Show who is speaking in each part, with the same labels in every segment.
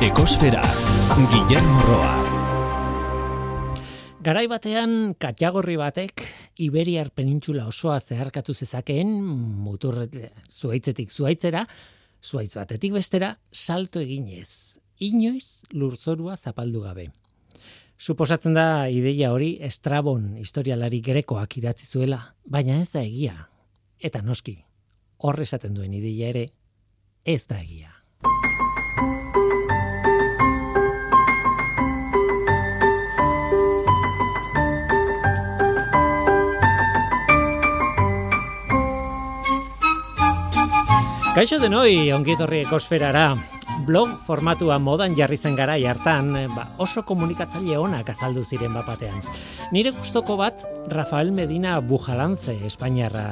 Speaker 1: Ekosfera, Guillermo Roa.
Speaker 2: Garai batean katagorri batek Iberiar penintxula osoa zeharkatu zezakeen mutur zuaitzetik zuaitzera, zuaitz batetik bestera salto eginez. Inoiz lurzorua zapaldu gabe. Suposatzen da ideia hori Estrabon historialari grekoak idatzi zuela, baina ez da egia. Eta noski, horre esaten duen ideia ere, ez da egia. Kaixo denoi, ongietorri ekosferara. Blog formatua modan jarri zen gara hartan, ba, oso komunikatzaile onak azaldu ziren bapatean. Nire gustoko bat, Rafael Medina Bujalance, Espainiarra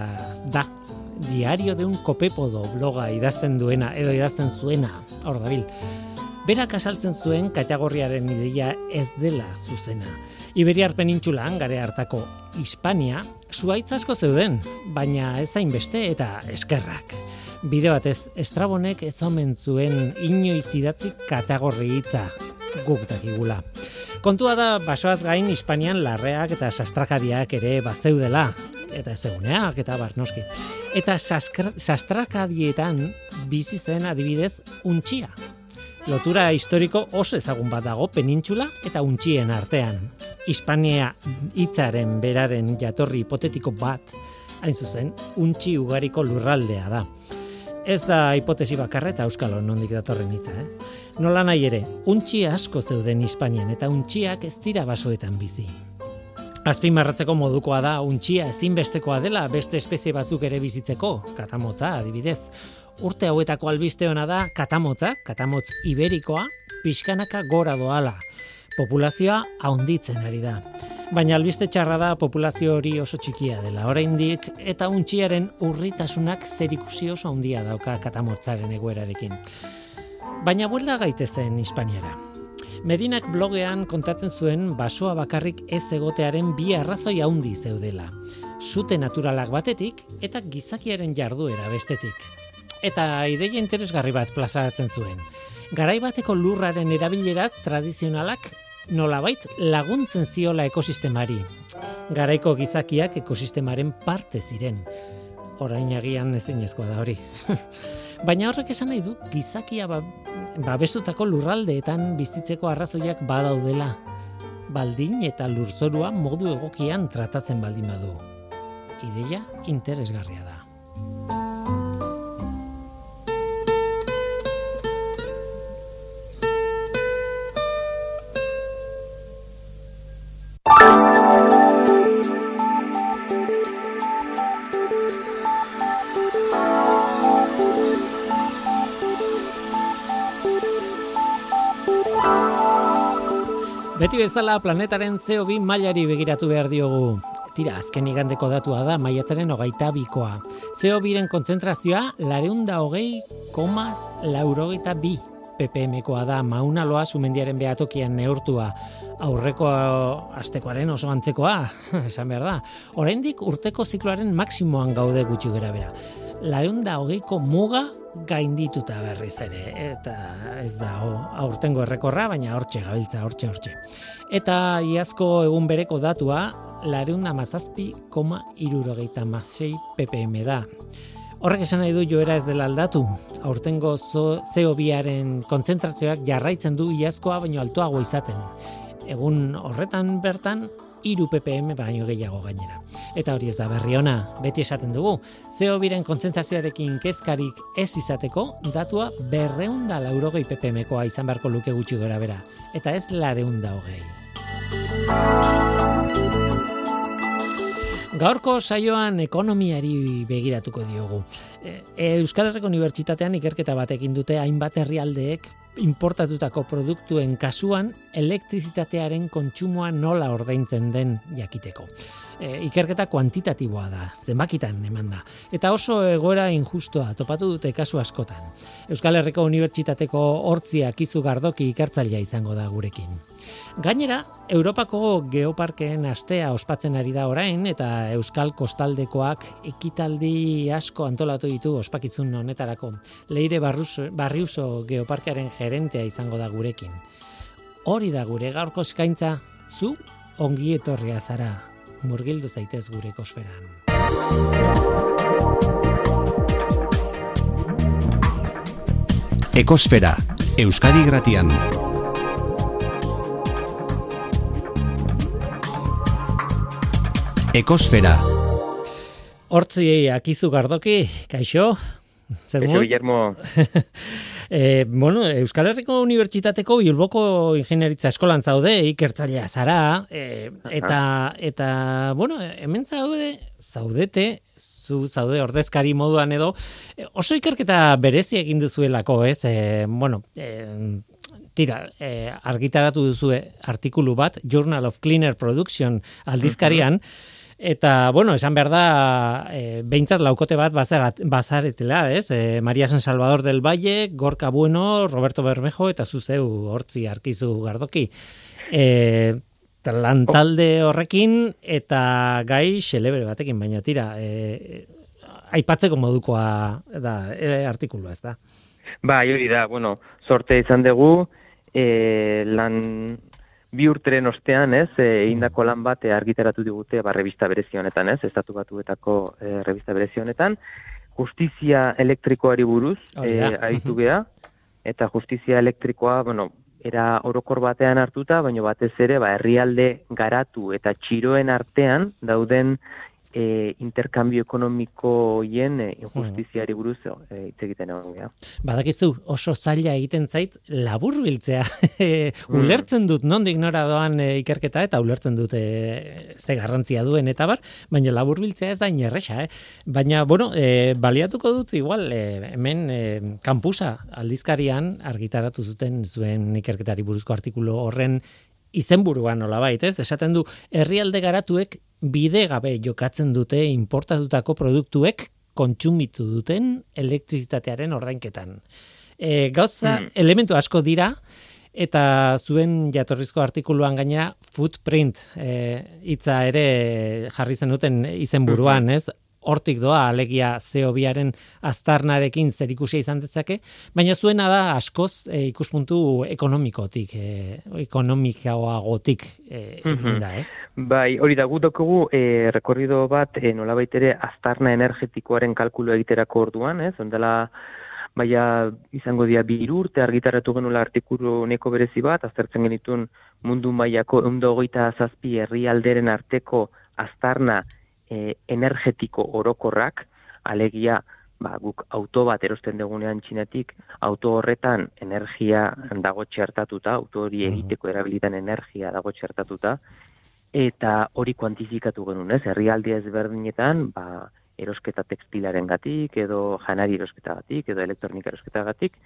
Speaker 2: da. Diario de un copepodo bloga idazten duena, edo idazten zuena, hor dabil. Berak asaltzen zuen kategoriaren ideia ez dela zuzena. Iberiar penintxulan, gare hartako Hispania, zuaitz asko zeuden, baina ez beste eta eskerrak. Bide batez, Estrabonek ez omen zuen inoiz idatzi kategorri hitza guk dakigula. Kontua da, basoaz gain Hispanian larreak eta sastrakadiak ere bazeudela, eta ezeguneak eta barnoski. Eta sastrakadietan bizi zen adibidez untxia. Lotura historiko oso ezagun bat dago penintxula eta untxien artean. Hispania hitzaren beraren jatorri hipotetiko bat, hain zuzen, untxi ugariko lurraldea da ez da hipotesi bakarra eta euskalo nondik datorren hitza, ez? Nola nahi ere, untxi asko zeuden Hispanian eta untxiak ez dira basoetan bizi. Azpimarratzeko modukoa da untxia ezinbestekoa dela beste espezie batzuk ere bizitzeko, katamotza adibidez. Urte hauetako albiste ona da katamotza, katamotz iberikoa, pixkanaka gora doala. Populazioa haunditzen ari da. Baina albiste txarra da populazio hori oso txikia dela. Oraindik eta untxiaren urritasunak zerikusi oso handia dauka katamortzaren egoerarekin. Baina buelda gaitezen Hispaniara. Medinak blogean kontatzen zuen basoa bakarrik ez egotearen bi arrazoi handi zeudela. Zute naturalak batetik eta gizakiaren jarduera bestetik. Eta ideia interesgarri bat plazaratzen zuen. Garai bateko lurraren erabilera tradizionalak nolabait laguntzen ziola ekosistemari. Garaiko gizakiak ekosistemaren parte ziren. Orain agian ezinezkoa da hori. Baina horrek esan nahi du gizakia ba, babestutako lurraldeetan bizitzeko arrazoiak badaudela. Baldin eta lurzorua modu egokian tratatzen baldin badu. Ideia interesgarria da. Beti bezala planetaren CO2 mailari begiratu behar diogu. Tira, azken igandeko datua da, maiatzaren hogeita bikoa. CO2-ren kontzentrazioa, lareunda hogei koma laurogeita bi ppm-koa da, maunaloa sumendiaren behatokian neurtua. Aurreko astekoaren oso antzekoa, esan behar da. Oraindik urteko zikloaren maksimoan gaude gutxi gara bera lareunda hogeiko muga gaindituta berriz ere. Eta ez da, aurtengo errekorra, baina hortxe gabiltza, hortxe, hortxe. Eta iazko egun bereko datua, lareunda mazazpi, koma irurogeita mazei ppm da. Horrek esan nahi du joera ez dela aldatu. Aurtengo CO2aren kontzentrazioak jarraitzen du iazkoa baino altuago izaten. Egun horretan bertan, iru ppm baino gehiago gainera. Eta hori ez da berri ona, beti esaten dugu, zeo biren konzentzazioarekin kezkarik ez izateko, datua berreunda laurogei ppmkoa izan beharko luke gutxi gora bera, eta ez lareunda hogei. Gaurko saioan ekonomiari begiratuko diogu. E, Euskal Herriko Unibertsitatean ikerketa batekin dute hainbat herrialdeek importatutako produktuen kasuan elektrizitatearen kontsumoa nola ordaintzen den jakiteko. E, ikerketa kuantitatiboa da, zenbakitan eman da. Eta oso egoera injustoa topatu dute kasu askotan. Euskal Herriko Unibertsitateko hortziak izu gardoki ikertzailea izango da gurekin. Gainera, Europako geoparkeen astea ospatzen ari da orain eta Euskal Kostaldekoak ekitaldi asko antolatu ditu ospakizun honetarako. Leire Barriuso geoparkearen gerentea izango da gurekin. Hori da gure gaurko eskaintza, zu ongi etorria zara, murgildu zaitez gure kosferan.
Speaker 1: Ekosfera, Euskadi Gratian. Ekosfera.
Speaker 2: Hortzi akizu gardoki, kaixo?
Speaker 3: Zer Guillermo.
Speaker 2: e, bueno, Euskal Herriko Unibertsitateko Bilboko Ingenieritza Eskolan zaude, ikertzailea zara, e, eta, eta, bueno, hemen zaude, zaudete, zu zaude ordezkari moduan edo, oso ikerketa berezi egin duzuelako, ez? E, bueno, e, tira, e, argitaratu duzue artikulu bat, Journal of Cleaner Production aldizkarian, Eta, bueno, esan behar da, e, behintzat laukote bat bazaretela, ez? E, Maria San Salvador del Valle, Gorka Bueno, Roberto Bermejo, eta zuzeu hortzi arkizu gardoki. E, lantalde horrekin, eta gai xelebre batekin, baina tira, e, aipatzeko modukoa da, e, artikulua, ez da?
Speaker 3: Ba, hori da, bueno, sorte izan dugu, e, lan bi urteren ostean, ez, e, indako lan bat e, argitaratu digute, ba, revista berezi honetan, ez, estatu batuetako e, revista berezi honetan, justizia elektrikoari buruz, e, aitu geha, eta justizia elektrikoa, bueno, era orokor batean hartuta, baina batez ere, ba, herrialde garatu eta txiroen artean dauden e, interkambio ekonomiko hien e, injustiziari buruz e, hitz egiten egon gea.
Speaker 2: Badakizu oso zaila egiten zait labur biltzea. Mm. ulertzen dut nondik nora doan e, ikerketa eta ulertzen dut e, ze garrantzia duen eta bar, baina labur biltzea ez da inerresa. Eh? Baina, bueno, e, baliatuko dut igual e, hemen e, kampusa aldizkarian argitaratu zuten zuen ikerketari buruzko artikulu horren izenburuan nolabait, ez? Esaten du herrialde garatuek bide gabe jokatzen dute importatutako produktuek kontsumitu duten elektrizitatearen ordainketan. E, gauza, hmm. elementu asko dira, eta zuen jatorrizko artikuluan gaina footprint e, hitza ere jarri zen duten izenburuan, hmm. ez? Hortik doa alegia CO2aren aztarnarekin zerikusia izan dezake, baina zuena da askoz e, ikuspuntu ekonomikotik, e, ekonomikagoagotik e, da, ez?
Speaker 3: Bai, hori da gutokugu e, rekorrido bat e, nolabait ere aztarna energetikoaren kalkulo egiterako orduan, ez? Ondela baina izango dia bi urte argitaratu genula artikulu neko berezi bat, aztertzen genitun mundu mailako eundo hogeita zazpi herrialderen arteko aztarna e, energetiko orokorrak, alegia, ba, guk auto bat erosten dugunean txinetik, auto horretan energia dago txertatuta, auto hori egiteko erabilitan energia dago txertatuta, eta hori kuantifikatu genuen, ez? Herrialdi ezberdinetan, ba, erosketa tekstilaren gatik, edo janari erosketa gatik, edo elektronika erosketa gatik,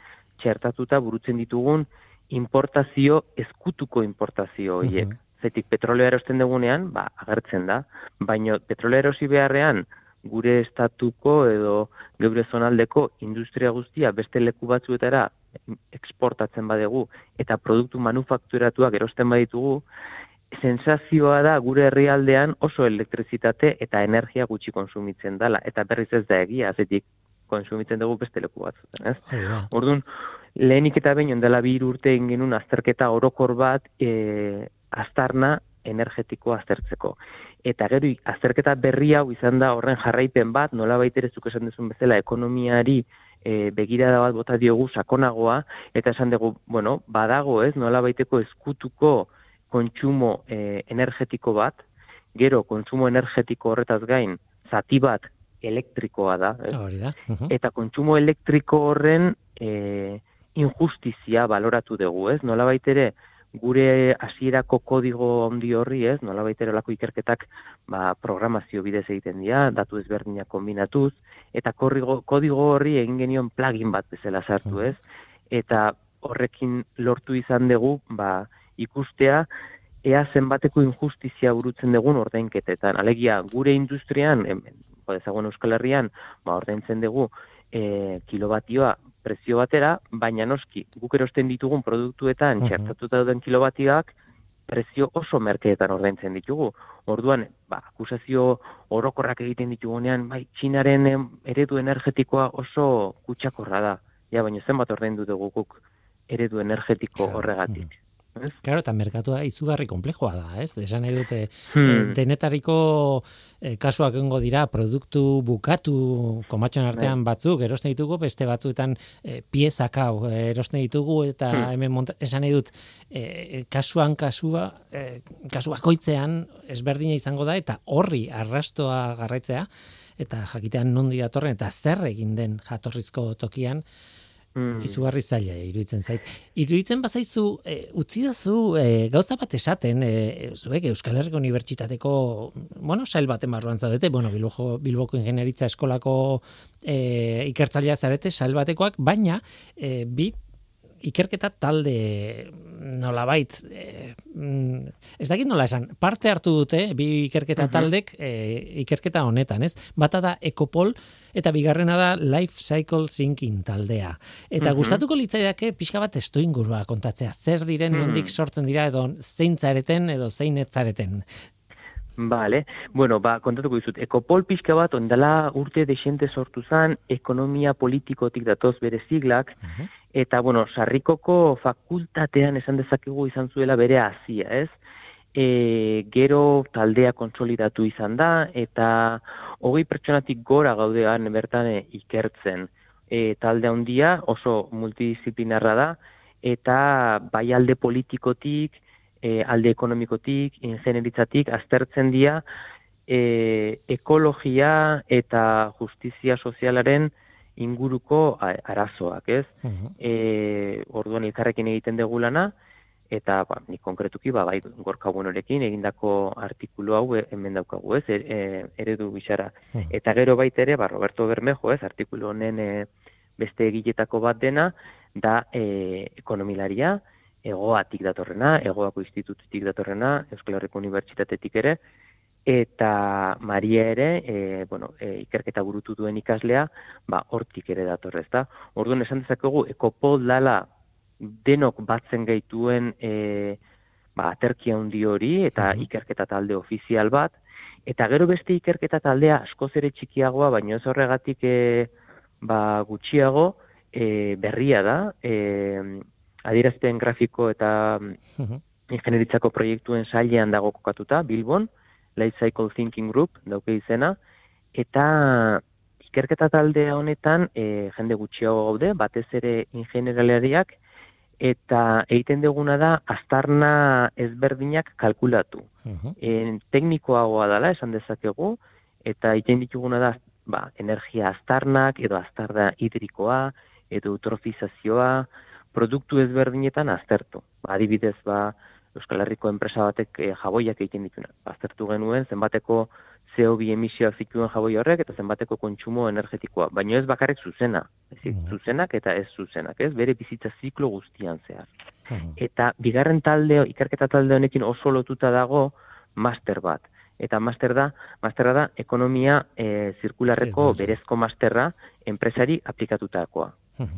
Speaker 3: txertatuta burutzen ditugun importazio, ezkutuko importazio horiek zetik petroleo erosten dugunean, ba, agertzen da, baina petroleo erosi beharrean, gure estatuko edo geure zonaldeko industria guztia beste leku batzuetara eksportatzen badegu eta produktu manufakturatuak erosten baditugu, sensazioa da gure herrialdean oso elektrizitate eta energia gutxi konsumitzen dela, eta berriz ez da egia, zetik konsumitzen dugu beste leku batzuetan, ez? Orduan, lehenik eta behin ondela bi urte egin azterketa orokor bat e, aztarna energetiko aztertzeko. Eta gero azterketa berri hau izan da horren jarraipen bat, nola baiterezuk esan duzun bezala ekonomiari e, begirada bat bota diogu sakonagoa, eta esan dugu, bueno, badago ez, nola baiteko eskutuko kontsumo e, energetiko bat, gero kontsumo energetiko horretaz gain, zati bat elektrikoa da, ez?
Speaker 2: da.
Speaker 3: eta kontsumo elektriko horren e, injustizia baloratu dugu, ez? Nola baitere, gure hasierako kodigo handi horri, ez, nola baiterolako ikerketak ba, programazio bidez egiten dira, datu ezberdinak kombinatuz, eta korrigo, kodigo horri egin genion plugin bat bezala sartu, ez, eta horrekin lortu izan dugu, ba, ikustea, ea zenbateko injustizia burutzen dugun ordainketetan. Alegia, gure industrian, ezagun Euskal Herrian, ba, ordaintzen dugu, e, kilobatioa prezio batera, baina noski, guk erosten ditugun produktuetan uh -huh. txertatuta duten kilobatioak, prezio oso merkeetan ordaintzen ditugu. Orduan, ba, akusazio orokorrak egiten ditugunean, bai, txinaren eredu energetikoa oso kutsakorra da. Ja, baina zenbat ordaindu dugu guk eredu energetiko horregatik.
Speaker 2: Claro, eta merkatua izugarri komplejoa da, ez? Esan nahi dute, hmm. Eh, denetariko e, kasuak engo dira, produktu bukatu komatxon artean bai. batzuk, erosten ditugu, beste batzuetan e, piezak hau erosten ditugu, eta hmm. hemen monta, esan nahi dut, e, kasuan kasua, e, kasua koitzean ezberdina izango da, eta horri arrastoa garraitzea, eta jakitean nondi datorren, eta zer egin den jatorrizko tokian, Mm. Izugarri zaila iruditzen zait. Iruditzen bazaizu e, utzi dazu e, gauza bat esaten, e, zuek Euskal Herriko Unibertsitateko, bueno, sail baten barruan zaudete, bueno, Bilboko, Bilboko Ingenieritza Eskolako e, ikertzailea zarete sail batekoak, baina e, bit ikerketa talde nolabait e, ez dakit nola esan parte hartu dute bi ikerketa taldek e, ikerketa honetan ez? Bata da Ecopol eta bigarrena da Life Cycle Thinking taldea. Eta gustatuko litzaidake pixka bat esto ingurua kontatzea. Zer diren nondik sortzen dira edo zeintzareten edo zeinetzareten
Speaker 3: Vale. Bueno, ba, kontatuko dizut. Ekopol pixka bat, ondala urte desente sortu zan, ekonomia politikotik datoz bere siglak, eta bueno, sarrikoko fakultatean esan dezakegu izan zuela bere hasia, ez? E, gero taldea kontsolidatu izan da, eta hogei pertsonatik gora gaudean bertan e, ikertzen. E, talde handia oso multidisciplinarra da, eta bai alde politikotik, e, alde ekonomikotik, ingenieritzatik, aztertzen dira, e, ekologia eta justizia sozialaren inguruko arazoak, ez? Uh orduan elkarrekin egiten dugu lana, eta ba, ni konkretuki, ba, bai, gorka buenorekin egindako artikulu hau e, hemen daukagu, ez? E, e, eredu bisara. Eta gero baita ere, ba, Roberto Bermejo, ez? Artikulu honen e, beste egiletako bat dena, da e, ekonomilaria, egoatik datorrena, egoako institututik datorrena, Euskal Herriko Unibertsitatetik ere, eta Maria ere, e, bueno, e, ikerketa burutu duen ikaslea, ba, hortik ere datorrez da. Orduan esan dezakegu, ekopol dala denok batzen gaituen e, ba, aterkia handi hori, eta ikerketa talde ofizial bat, eta gero beste ikerketa taldea askoz ere txikiagoa, baina ez horregatik e, ba, gutxiago, e, berria da, e, adierazpen grafiko eta ingenieritzako proiektuen sailean dago kokatuta, Bilbon, Life Cycle Thinking Group, dauke izena, eta ikerketa taldea honetan e, jende gutxiago gaude, batez ere ingeneralariak, eta egiten duguna da aztarna ezberdinak kalkulatu. Uh teknikoagoa dela, esan dezakegu, eta egiten dituguna da ba, energia aztarnak, edo aztarda hidrikoa, edo eutrofizazioa, produktu ezberdinetan aztertu. Adibidez, ba, Euskal Herriko enpresa batek e, jaboiak egiten dituna. Baztertu genuen zenbateko CO2 emisioak zituen jaboi horrek eta zenbateko kontsumo energetikoa. Baina ez bakarrik zuzena. Ez, mm. Zuzenak eta ez zuzenak, ez? Bere bizitza ziklo guztian zehar. Mm. Eta bigarren talde, ikerketa talde honekin oso lotuta dago master bat. Eta master da, masterra da ekonomia e, zirkularreko berezko masterra enpresari aplikatutakoa.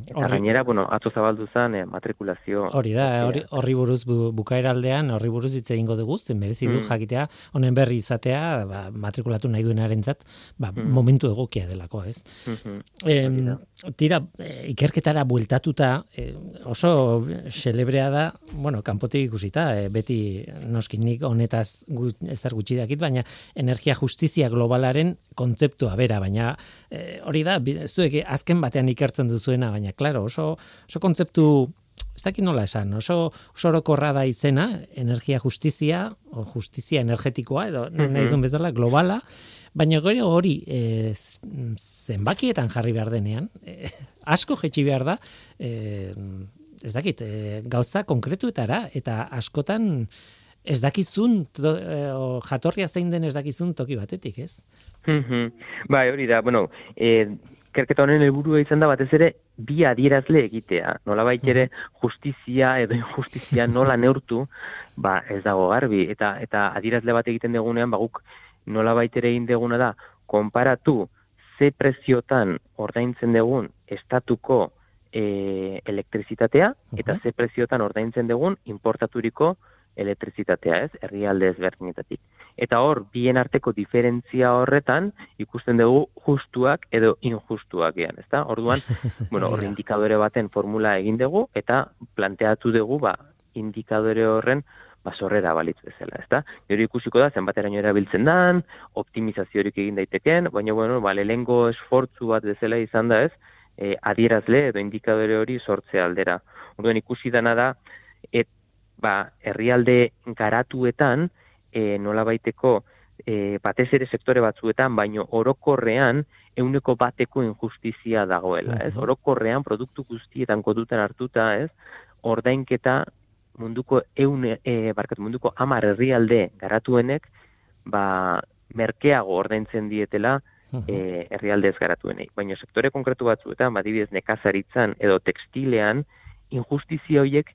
Speaker 3: Eta gainera, bueno, atzo zabaldu zen eh, matrikulazio.
Speaker 2: Hori da, horri buruz bu, bukaeraldean, horri buruz hitz egingo dugu, zen merezi du mm. jakitea, honen berri izatea, ba, matrikulatu nahi duen zat, ba, mm. momentu egokia delako, ez? Mm tira, e, ikerketara bueltatuta, e, oso celebrea da, bueno, kanpotik ikusita, e, beti noskinik honetaz gut, ezer gutxi dakit, baina energia justizia globalaren kontzeptua bera, baina hori da, zuek azken batean ikertzen duzuena, baina, klaro, oso, oso kontzeptu, ez dakit nola esan, oso, oso orokorra da izena, energia justizia, o justizia energetikoa, edo mm -hmm. nahi bezala, globala, baina gero hori e, zenbakietan jarri behar denean, e, asko jetxi behar da, e, ez dakit, e, gauza konkretuetara, eta askotan ez dakizun, to, e, jatorria zein den ez dakizun toki batetik, ez?
Speaker 3: bai, hori da, bueno, e, kerketa honen helburua izan da batez ere bi adierazle egitea. Nola ere justizia edo injustizia nola neurtu, ba ez dago garbi. Eta, eta adierazle bat egiten degunean, ba guk nola ere egin deguna da, konparatu ze preziotan ordaintzen degun estatuko e, elektrizitatea, eta ze preziotan ordaintzen degun importaturiko elektrizitatea, ez? Herrialde ezberdinetatik. Eta hor, bien arteko diferentzia horretan, ikusten dugu justuak edo injustuak gean, ezta? Orduan, bueno, hor indikadore baten formula egin dugu, eta planteatu dugu, ba, indikadore horren, ba, sorrera balitz bezala, ezta? Gero ikusiko da, zenbateraino erabiltzen dan, optimizaziorik egin daiteken, baina, bueno, ba, lehengo esfortzu bat bezala izan da, ez? E, adierazle edo indikadore hori sortzea aldera. Orduan ikusi dana da, et, ba, herrialde garatuetan, e, nola baiteko, e, batez ere sektore batzuetan, baino orokorrean, euneko bateko injustizia dagoela, ez? Orokorrean, produktu guztietan koduten hartuta, ez? Ordainketa munduko eun, e, barkatu, munduko amar herrialde garatuenek, ba, merkeago ordaintzen dietela e, herrialde ez garatuenei. Baina sektore konkretu batzuetan, badibidez nekazaritzan edo tekstilean, injustizia horiek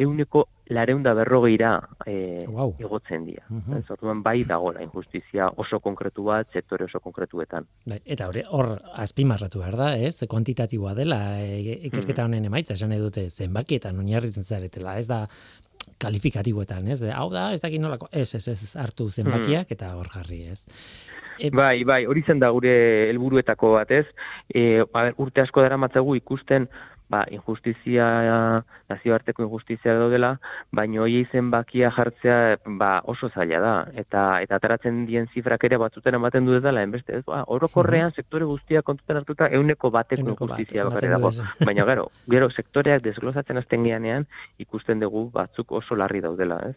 Speaker 3: euneko lareunda berrogeira e, wow. egotzen dira. Uh -huh. bai dagoela injustizia oso konkretu bat, sektore oso konkretuetan.
Speaker 2: Bai, eta hori, hor azpimarratu behar da, ez? Kuantitatiboa dela, e, ikerketa honen emaitza, esan edute zenbakietan oinarritzen zaretela, ez da kalifikatiboetan, ez? Hau da, ez dakit nolako, ez, ez, ez, hartu zenbakiak eta hor jarri, ez?
Speaker 3: E, bai, bai, hori zen da gure helburuetako bat, ez? E, urte asko dara matzagu ikusten, ba, injustizia, nazioarteko injustizia daudela, baino hoi izen bakia jartzea ba, oso zaila da. Eta eta ataratzen dien zifrak ere batzuten ematen du dela, enbeste, ez, ba, orokorrean sektore guztia kontuten hartuta euneko bateko injustizia bat, dago. Baina gero, gero sektoreak desglosatzen azten ikusten dugu batzuk oso larri daudela, ez?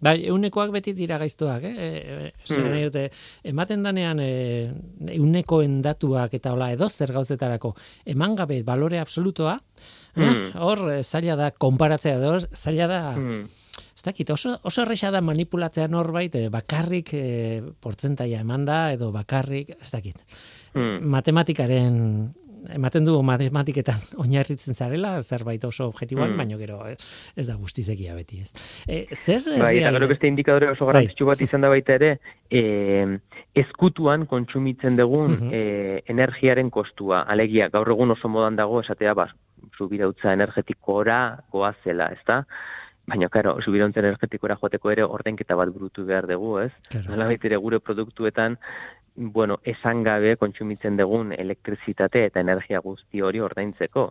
Speaker 2: Bai, eunekoak beti dira gaiztuak, eh? E, e, dute, ematen danean e, euneko endatuak eta hola edo zer gauzetarako eman gabe balore absolutoa? Hmm. hor zaila da konparatzea edo zaila da mm. ez dakit, oso, oso erresa da manipulatzea norbait e, bakarrik e, portzentaia eman da edo bakarrik, ez dakit. Mm. Matematikaren ematen du matematiketan oinarritzen zarela, zerbait oso objektiboan, mm. baino gero eh, ez da guztizekia beti ez. E, zer
Speaker 3: bai, eta gero beste indikadore oso bai. garrantzitsu bat izan da baita ere, e, eskutuan kontsumitzen dugun mm energiaren kostua. Alegia, gaur egun oso modan dago, esatea, ba, subirautza energetikora goazela, ez da? Baina, karo, subirauntza energetikora joateko ere ordenketa bat burutu behar dugu, ez? Claro. Nola ere gure produktuetan bueno, esan gabe kontsumitzen dugun elektrizitate eta energia guzti hori ordaintzeko.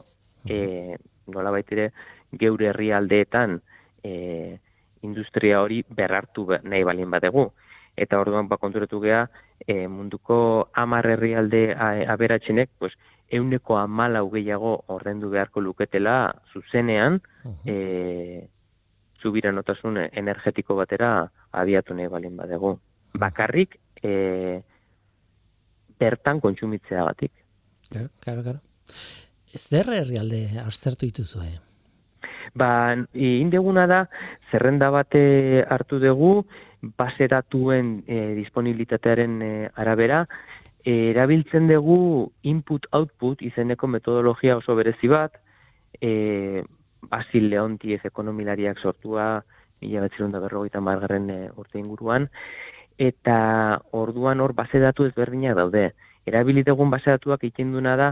Speaker 3: E, nola baitire, geure herrialdeetan e, industria hori berrartu nahi balin badegu. Eta orduan ba konturatu gea, e, munduko amar herrialde aberatzenek, pues, euneko amala gehiago ordendu beharko luketela zuzenean, e, zubira notasun energetiko batera abiatu nahi balin badegu. Bakarrik, e, bertan kontsumitzeagatik.
Speaker 2: Claro, claro, claro. Ez der herrialde aztertu dituzue?
Speaker 3: Ba, indeguna da, zerrenda bate hartu dugu, base datuen e, disponibilitatearen e, arabera, e, erabiltzen dugu input-output izeneko metodologia oso berezi bat, e, Basil Leontiez ekonomilariak sortua, mila betzirun da berrogeita margarren e, urte inguruan, eta orduan hor base datu ezberdinak daude. Erabilitegun base datuak egiten duna da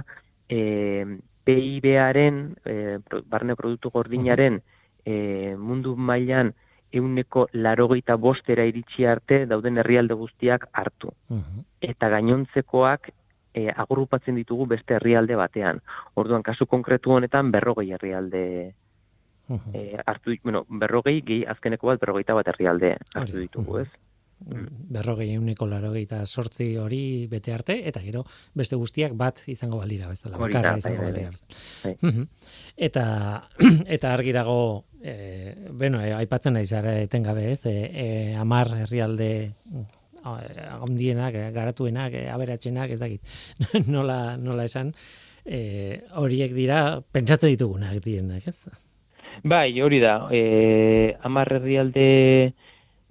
Speaker 3: e, PIB-aren, e, barne produktu gordinaren e, mundu mailan euneko larogeita bostera iritsi arte dauden herrialde guztiak hartu. Eta gainontzekoak e, agrupatzen ditugu beste herrialde batean. Orduan, kasu konkretu honetan berrogei herrialde e, hartu, bueno, berrogei, gehi azkeneko bat berrogeita bat herrialde hartu ditugu, ez?
Speaker 2: Berrogei euneko larogei eta sortzi hori bete arte, eta gero beste guztiak bat izango balira, bezala, bakarra izango bai, balira. Bai. bai. Eta, eta argi dago, e, bueno, e, aipatzen nahi zara etengabe ez, e, e, amar herrialde ondienak, e, garatuenak, aberatzenak, ez dakit, nola, nola esan, e, horiek dira, pentsatzen ditugunak dienak, ez?
Speaker 3: Bai, hori da, e, amar herrialde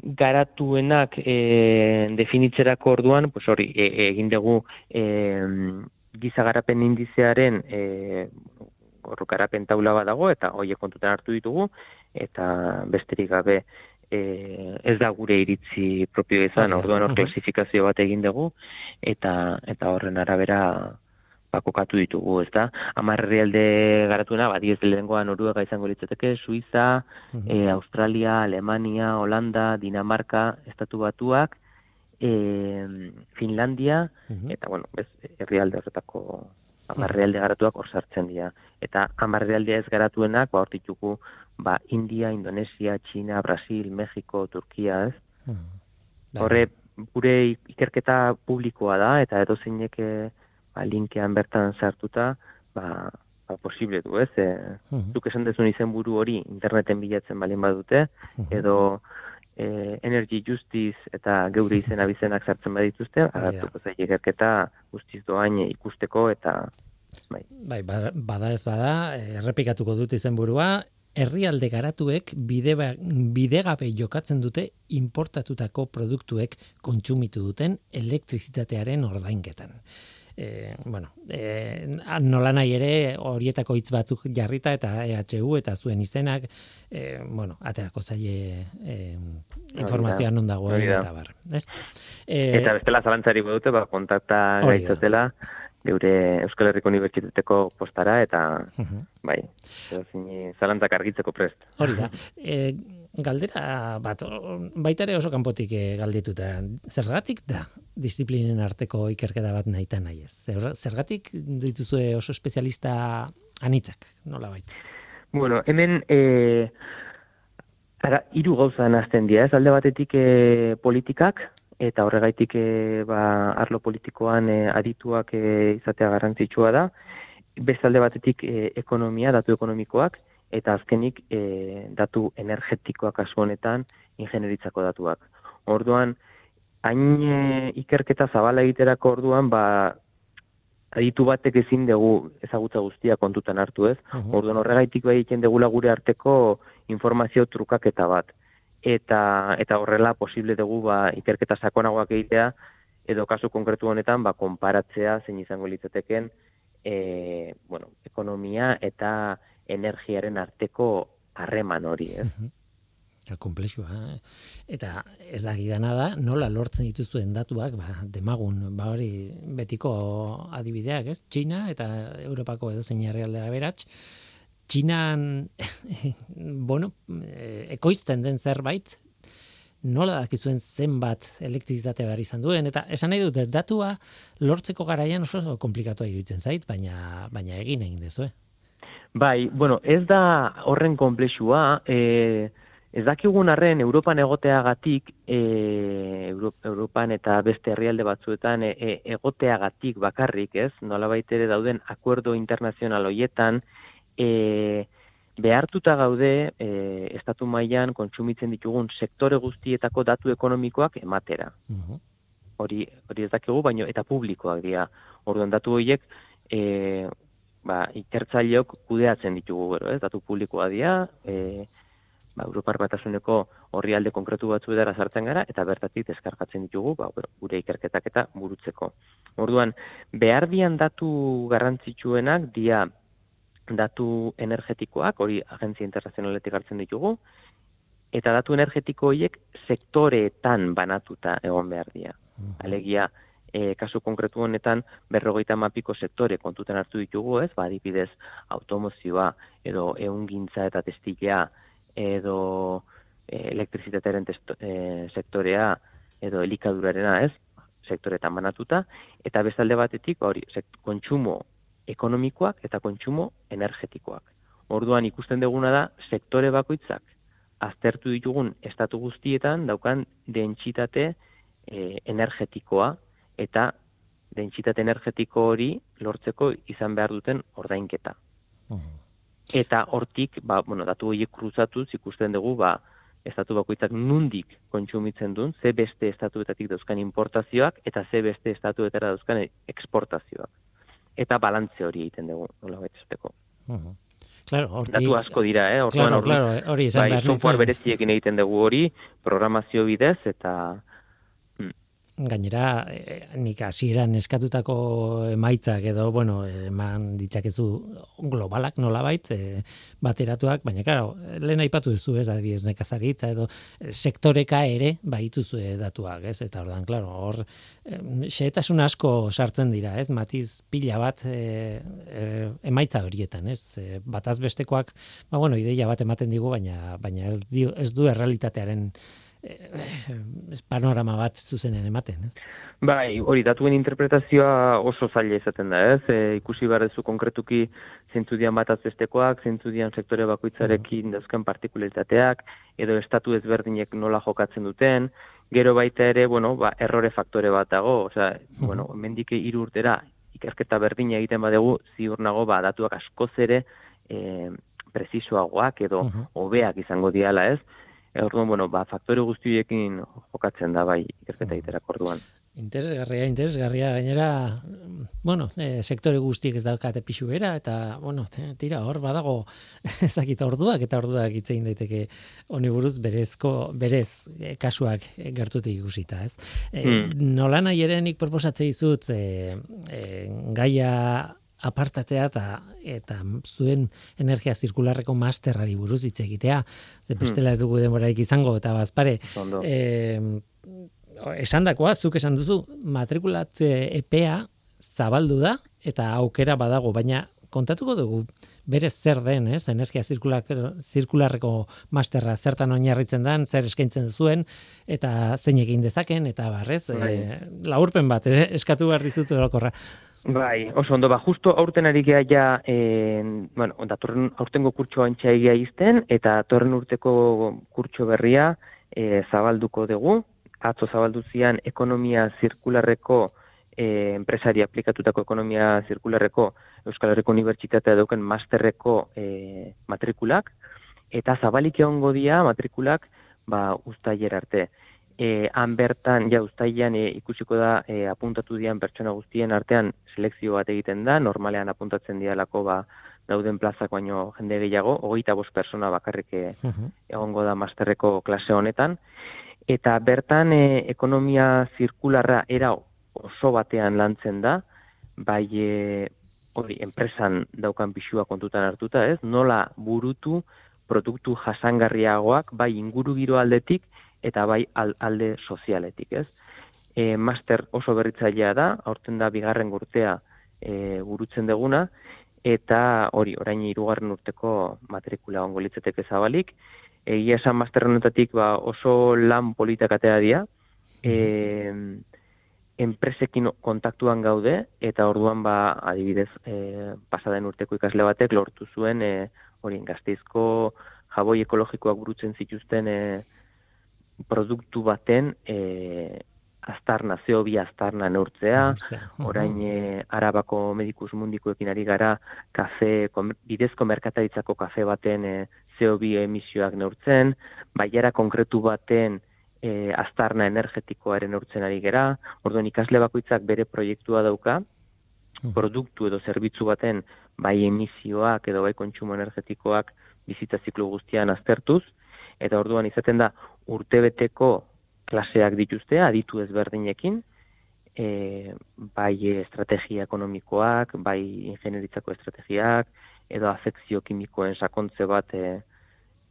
Speaker 3: garatuenak e, definitzerako orduan, pues hori, e, egin dugu e, giza garapen indizearen e, garapen taula bat dago, eta hoi kontutan hartu ditugu, eta besterik gabe e, ez da gure iritzi propio izan, orduan hor klasifikazio bat egin dugu, eta eta horren arabera ba, kokatu ditugu, ez da? Amar herrialde garatuena, ba, diez lehengoa Noruega izango litzateke, Suiza, e, Australia, Alemania, Holanda, Dinamarca, Estatu Batuak, e, Finlandia, eta, bueno, ez, herrialde horretako amarrealde garatuak hor sartzen dira. Eta amarrealdea ez garatuenak, ba, hortituko, ba, India, Indonesia, China, Brasil, Mexiko, Turkia, ez? Bai. Horre, gure ikerketa publikoa da, eta edo zeinek ba, linkean bertan sartuta, ba, ba, posible du, ez? E, Zuk esan dezun izen buru hori interneten bilatzen balin badute, edo e, Energy Justice eta geure izen abizenak sartzen badituzte, agartuko zaila ikerketa guztiz doain ikusteko eta
Speaker 2: bai. Bai, ba, bada ez bada, errepikatuko dut izenburua, herrialde garatuek bide ba, bidegabe jokatzen dute importatutako produktuek kontsumitu duten elektrizitatearen ordainketan. E, bueno, e, nola nahi ere horietako hitz batzuk jarrita eta EHU eta zuen izenak, e, bueno, aterako zaie e, informazioa non dagoen eta bar. Ez?
Speaker 3: E, eta bestela zalantzari dute, ba, kontakta gaitzatela, geure Euskal Herriko Unibertsitateko postara eta bai, zalantzak argitzeko prest.
Speaker 2: Hori da. E, galdera bat, baita ere oso kanpotik e, galdituta. Zergatik da disiplinen arteko ikerketa bat nahi eta nahi ez? Zergatik dituzue oso espezialista anitzak, nola baita?
Speaker 3: Bueno, hemen e, ara, iru gauza nazten dira, ez alde batetik e, politikak, eta horregaitik e, ba, arlo politikoan e, adituak e, izatea garrantzitsua da, bestalde batetik e, ekonomia, datu ekonomikoak, eta azkenik e, datu energetikoak kasu honetan ingeneritzako datuak. Orduan, hain e, ikerketa zabala egiterako orduan, ba, aditu batek ezin dugu ezagutza guztia kontutan hartu ez. Orduan horregaitik bai egiten degula gure arteko informazio trukaketa bat eta eta horrela posible dugu ba ikerketa sakonagoak egitea edo kasu konkretu honetan ba konparatzea zein izango litzateken e, bueno, ekonomia eta energiaren arteko harreman hori, ez?
Speaker 2: Ja, komplexua. Eh? Eta ez da gidana da, nola lortzen dituzuen datuak, ba, demagun, ba hori betiko adibideak, ez? Txina eta Europako edo zein herrialdea beratx, Txinan, bueno, eh, ekoizten den zerbait, nola dakizuen zenbat elektrizitate behar izan duen, eta esan nahi dute, datua lortzeko garaian oso komplikatua iruditzen zait, baina, baina egin egin dezu, eh?
Speaker 3: Bai, bueno, ez da horren komplexua, e, ez dakigun arren Europan egoteagatik, e, Europan eta beste herrialde batzuetan e, egoteagatik bakarrik, ez? Nola baitere dauden akuerdo internazional hoietan, e, behartuta gaude e, estatu mailan kontsumitzen ditugun sektore guztietako datu ekonomikoak ematera. Hori, hori ez dakigu, baino eta publikoak dira. Orduan datu horiek e, ba, ikertzaileok kudeatzen ditugu gero, ez? Datu publikoa dira, e, ba, Europar batasuneko horri alde konkretu batzu edara sartzen gara, eta bertatik deskargatzen ditugu, ba, gure ikerketak eta burutzeko. Orduan, behar dian datu garrantzitsuenak dia datu energetikoak, hori agentzia internazionaletik hartzen ditugu, eta datu energetiko horiek sektoreetan banatuta egon behar dira. Mhm. Alegia, e, kasu konkretu honetan, berrogeita mapiko sektore kontutan hartu ditugu, ez? Ba, adibidez, automozioa, edo eungintza eta testilea, edo e, elektrizitatearen e, sektorea, edo elikadurarena, ez? sektoretan banatuta, eta bestalde batetik, ba, hori, kontsumo ekonomikoak eta kontsumo energetikoak. Orduan ikusten deguna da sektore bakoitzak aztertu ditugun estatu guztietan daukan dentsitate e, energetikoa eta dentsitate energetiko hori lortzeko izan behar duten ordainketa. Eta hortik, ba, bueno, datu horiek kruzatuz ikusten dugu, ba, estatu bakoitzak nundik kontsumitzen duen, ze beste estatuetatik dauzkan importazioak eta ze beste estatuetara dauzkan eksportazioak eta balantze hori egiten dugu, nola baitzesteko.
Speaker 2: Claro, hortik...
Speaker 3: Datu asko dira, eh?
Speaker 2: Orduan, claro, claro, hori izan
Speaker 3: bai, behar software bereziekin egiten dugu hori, programazio bidez, eta...
Speaker 2: Gainera e, nik hasieran eskatutako emaitzak edo bueno eman ditzakezu globalak nolabait e, bateratuak baina claro lehen aipatu duzu ez adibidez nekazaritza edo sektoreka ere baituzu datuak ez? Eta ordan claro hor xehetasun asko sartzen dira ez? Matiz pila bat e, e, emaitza horietan ez? E, bataz bestekoak ba bueno ideia bat ematen digu baina baina ez, ez du errealitatearen ez panorama bat zuzenen ematen, ez?
Speaker 3: Bai, hori, datuen interpretazioa oso zaila izaten da, ez? E, ikusi barrezu konkretuki zentzu dian bat azbestekoak, zentzu dian sektore bakoitzarekin dauzken partikularitateak, edo estatu ezberdinek nola jokatzen duten, gero baita ere, bueno, ba, errore faktore bat dago, osea, bueno, mendik hiru urtera ikerketa berdina egiten badegu, ziur nago, ba, datuak askoz ere, e, precisoagoak edo hobeak izango diala, ez? Orduan, bueno, ba, faktore guztiekin jokatzen da bai ikerketa mm. egiterak orduan.
Speaker 2: Interesgarria, interesgarria, gainera, bueno, e, sektore guztiek ez daukate pixu bera, eta, bueno, tira, hor, badago, ez dakit, orduak eta orduak itzein daiteke honi buruz berezko, berez e, kasuak gertutik ikusita, ez? E, hmm. Nola nahi ere nik proposatzei izut, e, e, gaia apartatzea eta eta zuen energia zirkularreko masterrari buruz hitz egitea. Ze hmm. bestela ez dugu denboraik izango eta bazpare. Eh, esandakoa zuk esan duzu matrikulatze epea zabaldu da eta aukera badago, baina kontatuko dugu berez zer den, ez? Energia zirkularreko masterra zertan oinarritzen den, zer eskaintzen zuen eta zein egin dezaken eta barrez, e, laurpen bat eh? eskatu behar dizut orokorra.
Speaker 3: Bai, oso ondo, ba, justo aurten ari geha ja, e, bueno, datorren aurtengo kurtso antxa egia izten, eta torren urteko kurtso berria e, zabalduko dugu, atzo zabaldu zian ekonomia zirkularreko e, enpresari aplikatutako ekonomia zirkularreko Euskal Herriko Unibertsitatea dauken masterreko e, matrikulak, eta zabalik egongo dia matrikulak ba, ustaier arte e, han bertan, ja, ustailan e, ikusiko da e, apuntatu dian pertsona guztien artean selekzio bat egiten da, normalean apuntatzen dialako ba, dauden plazak baino jende gehiago, hogeita bost persona bakarrik e, egongo da masterreko klase honetan, eta bertan e, ekonomia zirkularra era oso batean lantzen da, bai e, hori, enpresan daukan pixua kontutan hartuta, ez? Nola burutu produktu jasangarriagoak, bai inguru giro aldetik, eta bai alde sozialetik, ez? E, master oso berritzailea da, aurten da bigarren urtea e, burutzen deguna, eta hori, orain irugarren urteko matrikula ongo litzeteke zabalik. Egia esan master honetatik ba, oso lan politak atea dira, e, enpresekin kontaktuan gaude, eta orduan ba, adibidez, e, pasaden urteko ikasle batek lortu zuen, e, hori, gazteizko jaboi ekologikoak burutzen zituzten e, produktu baten e, aztarna, zeo bi aztarna neurtzea, orain e, arabako medikus mundikoekin ari gara kafe, bidezko merkataritzako kafe baten e, zeo bi emisioak neurtzen, baiara konkretu baten e, aztarna energetikoaren neurtzen ari gara, orduan ikasle bakoitzak bere proiektua dauka, produktu edo zerbitzu baten bai emisioak edo bai kontsumo energetikoak bizitza ziklo guztian aztertuz, eta orduan izaten da urtebeteko klaseak dituzte, aditu ezberdinekin, e, bai estrategia ekonomikoak, bai ingenieritzako estrategiak, edo afekzio kimikoen sakontze bat e,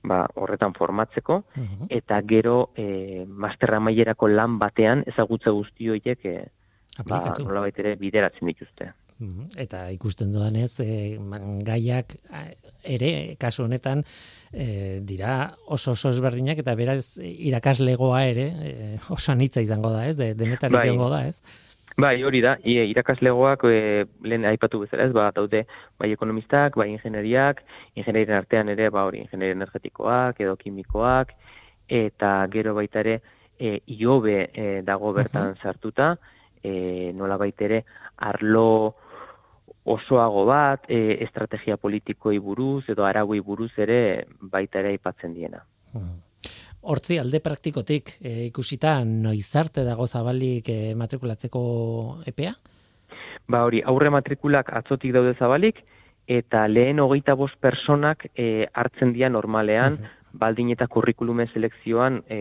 Speaker 3: ba, horretan formatzeko, mhm. eta gero e, masterra mailerako lan batean ezagutze guzti horiek e, ba, nola baitere bideratzen dituzte.
Speaker 2: Mhm. Eta ikusten duan ez, e, gaiak ere, kasu honetan, e, dira oso oso ezberdinak eta beraz irakaslegoa ere e, oso anitza izango da ez, de, denetarik bai. da ez.
Speaker 3: Bai, hori da, I, irakaslegoak e, lehen aipatu bezala ez, ba, daude bai ekonomistak, bai ingenieriak, ingenierien artean ere, ba, hori, ingenieri energetikoak, edo kimikoak, eta gero baita ere, e, iobe e, dago bertan sartuta, e, nola baita ere, arlo, osoago bat, e, estrategia politikoi buruz edo aragui buruz ere baita ere aipatzen diena.
Speaker 2: Hmm. Hortzi alde praktikotik e, ikusita noizarte dago zabalik e, matrikulatzeko EPEA?
Speaker 3: Ba hori, aurre matrikulak atzotik daude zabalik eta lehen hogeita bost personak e, hartzen dira normalean, baldin eta kurrikulumen selekzioan e,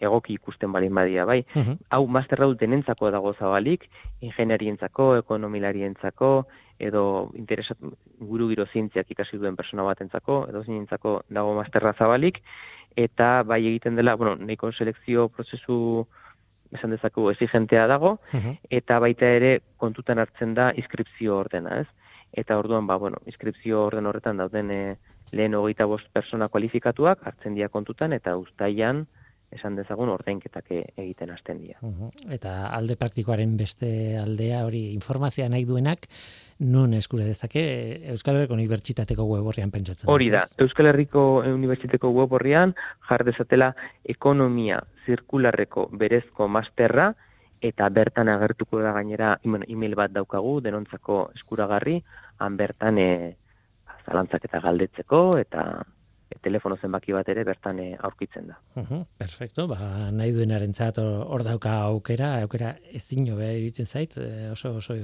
Speaker 3: egoki ikusten balin badia, bai.
Speaker 2: Mhm.
Speaker 3: Hau masterra dut denentzako dago zabalik, ingeniarientzako, ekonomilarientzako, edo interesat guru giro zientziak ikasi duen persona batentzako, edo zinentzako dago masterra zabalik, eta bai egiten dela, bueno, nahiko selekzio prozesu esan dezakegu exigentea dago,
Speaker 2: Mhm.
Speaker 3: eta baita ere kontutan hartzen da inskripzio ordena, ez? Eta orduan, ba, bueno, inskripzio orden horretan dauden e, lehen hogeita bost persona kualifikatuak hartzen dira kontutan, eta ustaian, esan dezagun, ordainketak e- egiten hasten dira.
Speaker 2: Mhm. Eta alde praktikoaren beste aldea hori informazioa nahi duenak nun eskure dezake Euskal Herriko Unibertsitateko web horrian pentsatzen.
Speaker 3: Hori da? Euskal Herriko Unibertsitateko web horrian jar dezatela ekonomia zirkularreko berezko masterra eta bertan agertuko da gainera email bat daukagu denontzako eskuragarri, han bertan e, zalantzak eta galdetzeko eta e, telefono zenbaki bat ere bertan aurkitzen da.
Speaker 2: Mhm, perfecto, ba, nahi duenarentzat hor dauka aukera, aukera ezin hobe iruditzen zait, eh, oso oso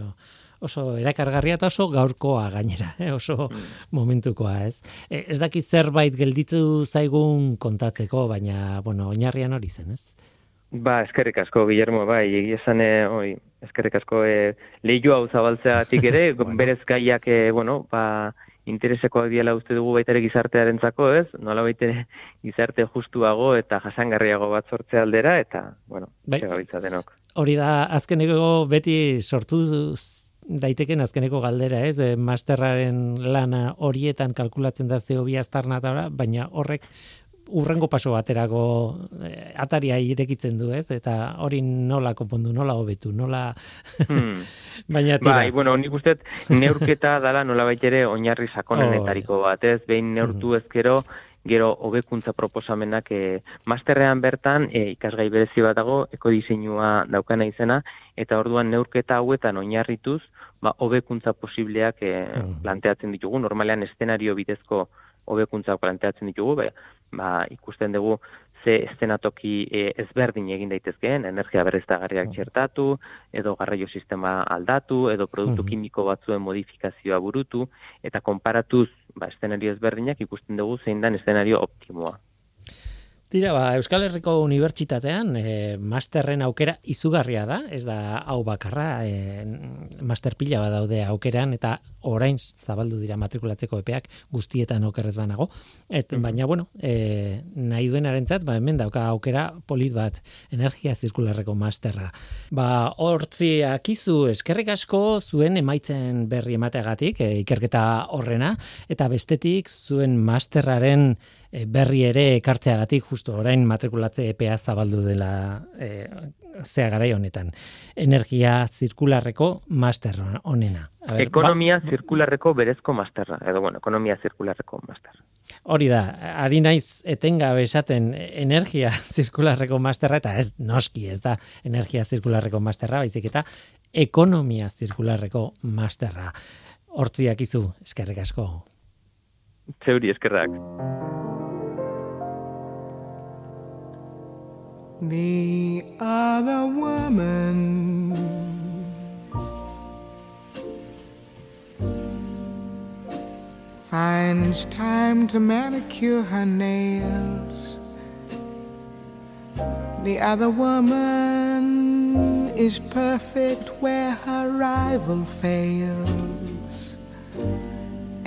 Speaker 2: oso erakargarria eta oso gaurkoa gainera, eh, oso momentukoa, ez? Eh, ez daki zerbait gelditu zaigun kontatzeko, baina bueno, oinarrian hori zen, ez?
Speaker 3: Ba, eskerrik asko, Guillermo, bai, egia esan, e, oi, eskerrik asko, e, lehiu hau zabaltzeatik ere, berez gaiak, e, bueno, ba, interesekoak diela uste dugu baita ere gizartearentzako, ez? Nola ere gizarte justuago eta jasangarriago bat sortze aldera, eta, bueno,
Speaker 2: Bai.
Speaker 3: denok.
Speaker 2: Hori da azkeneko beti sortu daiteken azkeneko galdera, ez? E, masterraren lana horietan kalkulatzen da zeo bi aztarna eta ora, baina horrek urrengo paso baterako eh, ataria irekitzen du, ez? Eta hori nola konpondu, nola hobetu, nola
Speaker 3: Hmm.
Speaker 2: baina tira.
Speaker 3: Bai, bueno, nik uste neurketa dala nolabait ere oinarri sakonenetariko bat, ez? Behin neurtu ezkero, gero hobekuntza proposamenak e, masterrean bertan e, ikasgai berezi bat dago ekodiseinua daukana izena eta orduan neurketa hauetan oinarrituz ba hobekuntza posibleak e, planteatzen ditugu. Normalean eszenario bidezko hobekuntza planteatzen ditugu ba, ba ikusten dugu ze eszenatoki e, ezberdin egin daitezkeen, energia berriztagarriak
Speaker 2: Mhm.
Speaker 3: txertatu, edo garraio sistema aldatu, edo produktu kimiko batzuen modifikazioa burutu, eta konparatuz ba, eszenario ezberdinak ikusten dugu zein dan eszenario optimoa.
Speaker 2: Tira, ba, Euskal Herriko Unibertsitatean e, masterren aukera izugarria da, ez da hau bakarra, e, master pila bat daude aukeran, eta orain zabaldu dira matrikulatzeko epeak guztietan okerrez banago. Et,
Speaker 3: Mhm.
Speaker 2: Baina, bueno, e, nahi duen arentzat, ba, hemen dauka aukera polit bat, energia zirkularreko masterra. Ba, hortzi akizu eskerrik asko zuen emaitzen berri emateagatik, e, ikerketa horrena, eta bestetik zuen masterraren berri ere ekartzeagatik justu orain matrikulatze EPA zabaldu dela e, zea garai honetan. Energia zirkularreko master honena. Ber,
Speaker 3: Ekonomia zirkularreko berezko masterra, edo bueno, ekonomia zirkularreko master.
Speaker 2: ba, hori da, ari naiz etengabe esaten energia zirkularreko masterra eta ez noski ez da energia zirkularreko masterra, baizik eta ekonomia zirkularreko masterra. Hortziak izu, eskerrik asko.
Speaker 3: Zeuri eskerrak.
Speaker 4: The other woman finds time to manicure her nails. The other woman is perfect where her rival fails.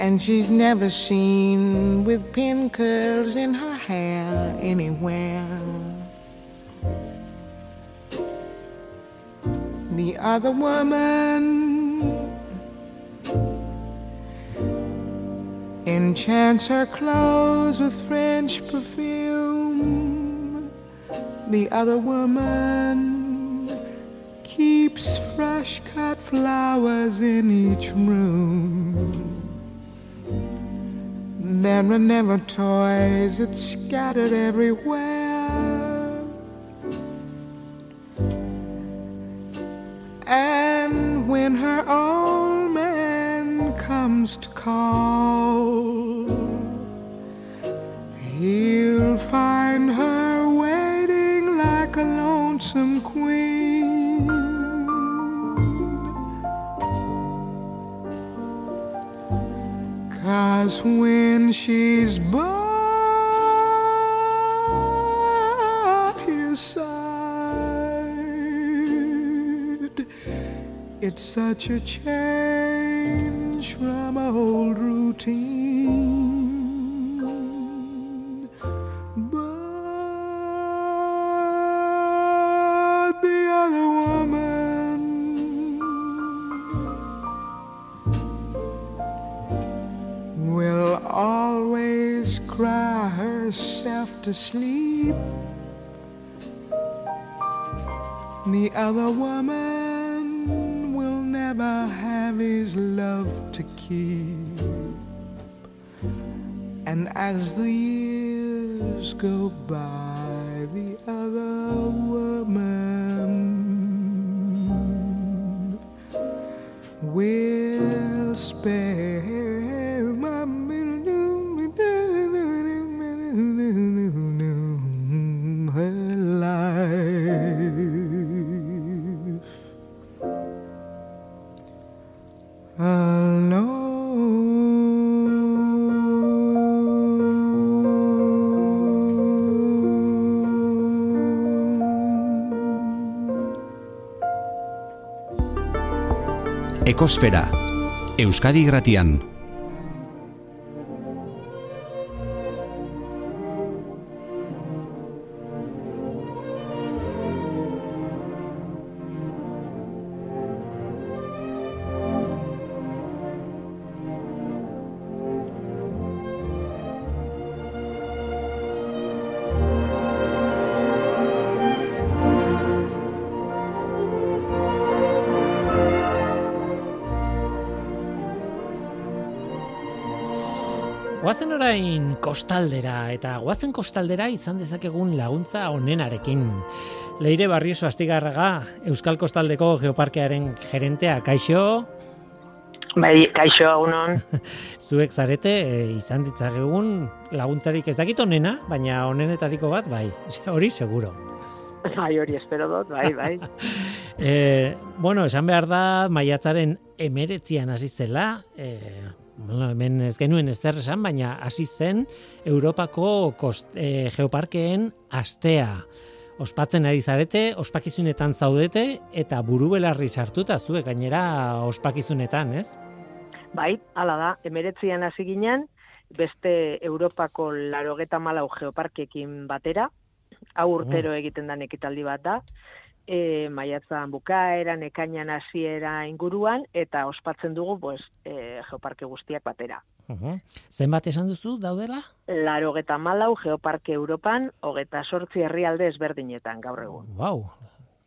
Speaker 4: And she's never seen with pin curls in her hair anywhere. The other woman enchants her clothes with French perfume. The other woman keeps fresh cut flowers in each room. There are never toys it's scattered everywhere. And when her old man comes to call, he'll find her waiting like a lonesome us when she's by your side. It's such a chance. Sleep. The other woman will never have his love to keep. And as the years go by,
Speaker 1: Ekosfera, Euskadi Gratian.
Speaker 2: Guazen orain kostaldera, eta guazen kostaldera izan dezakegun laguntza onenarekin. Leire Barrioso Astigarraga, Euskal Kostaldeko Geoparkearen gerentea, kaixo,
Speaker 5: Bai, kaixo agunon.
Speaker 2: zuek zarete e, izan ditzakegun laguntzarik ez dakit onena, baina onenetariko bat, bai, hori seguro.
Speaker 5: Bai, hori espero dut, bai, bai.
Speaker 2: E, bueno, esan behar da, maiatzaren emeretzian hasi zela, e, bueno, hemen ez genuen ez zer esan, baina hasi zen Europako kost, e, geoparkeen astea. Ospatzen ari zarete, ospakizunetan zaudete, eta buru belarri sartuta zuek gainera ospakizunetan, ez?
Speaker 5: Bai, hala da, emeretzian hasi ginen, beste Europako larogeta malau geoparkekin batera, hau urtero egiten den ekitaldi bat da, e, maiatzan bukaeran, ekainan hasiera inguruan, eta ospatzen dugu pues, e, geoparke guztiak batera.
Speaker 2: Uhum. Zenbat esan duzu daudela?
Speaker 5: Laro geta malau geoparke Europan, hogeta sortzi herrialde ezberdinetan gaur egun.
Speaker 2: Wow,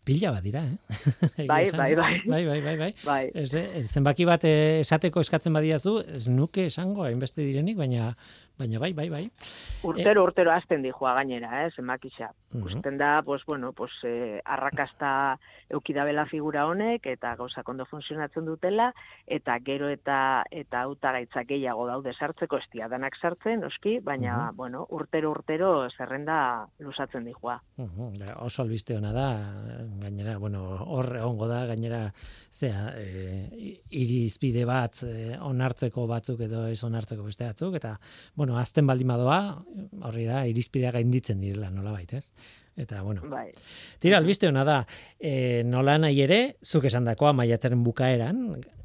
Speaker 2: pila bat dira, eh?
Speaker 5: Bai,
Speaker 2: esan.
Speaker 5: bai, bai.
Speaker 2: Bai, bai, bai, bai.
Speaker 5: Bai,
Speaker 2: Ez, ez, zenbaki bat eh, esateko eskatzen badiazu, ez nuke esango hainbeste direnik, baina baina bai, bai, bai.
Speaker 5: urtero, urtero azten dijoa gainera, eh, zenbakisa.
Speaker 2: Mhm.
Speaker 5: Usten da, pues, bueno, pues, eh, arrakasta eukidabela figura honek, eta gauza ondo funtzionatzen dutela, eta gero eta eta hautagaitza gehiago daude sartzeko, ez dira danak sartzen, noski, baina,
Speaker 2: Mhm.
Speaker 5: bueno, urtero, urtero zerrenda lusatzen dijoa.
Speaker 2: Uhum, oso albiste ona da, gainera, bueno, hor egongo da, gainera, zea, e, irizpide bat e, onartzeko batzuk edo ez onartzeko beste batzuk, eta, bueno, azten baldin badoa, horri da, irizpidea gainditzen direla, nola ez? Eta, bueno,
Speaker 5: Bai,
Speaker 2: Tira, albiste hona da, e, nola nahi ere, zuk esan dakoa maiatzaren bukaeran,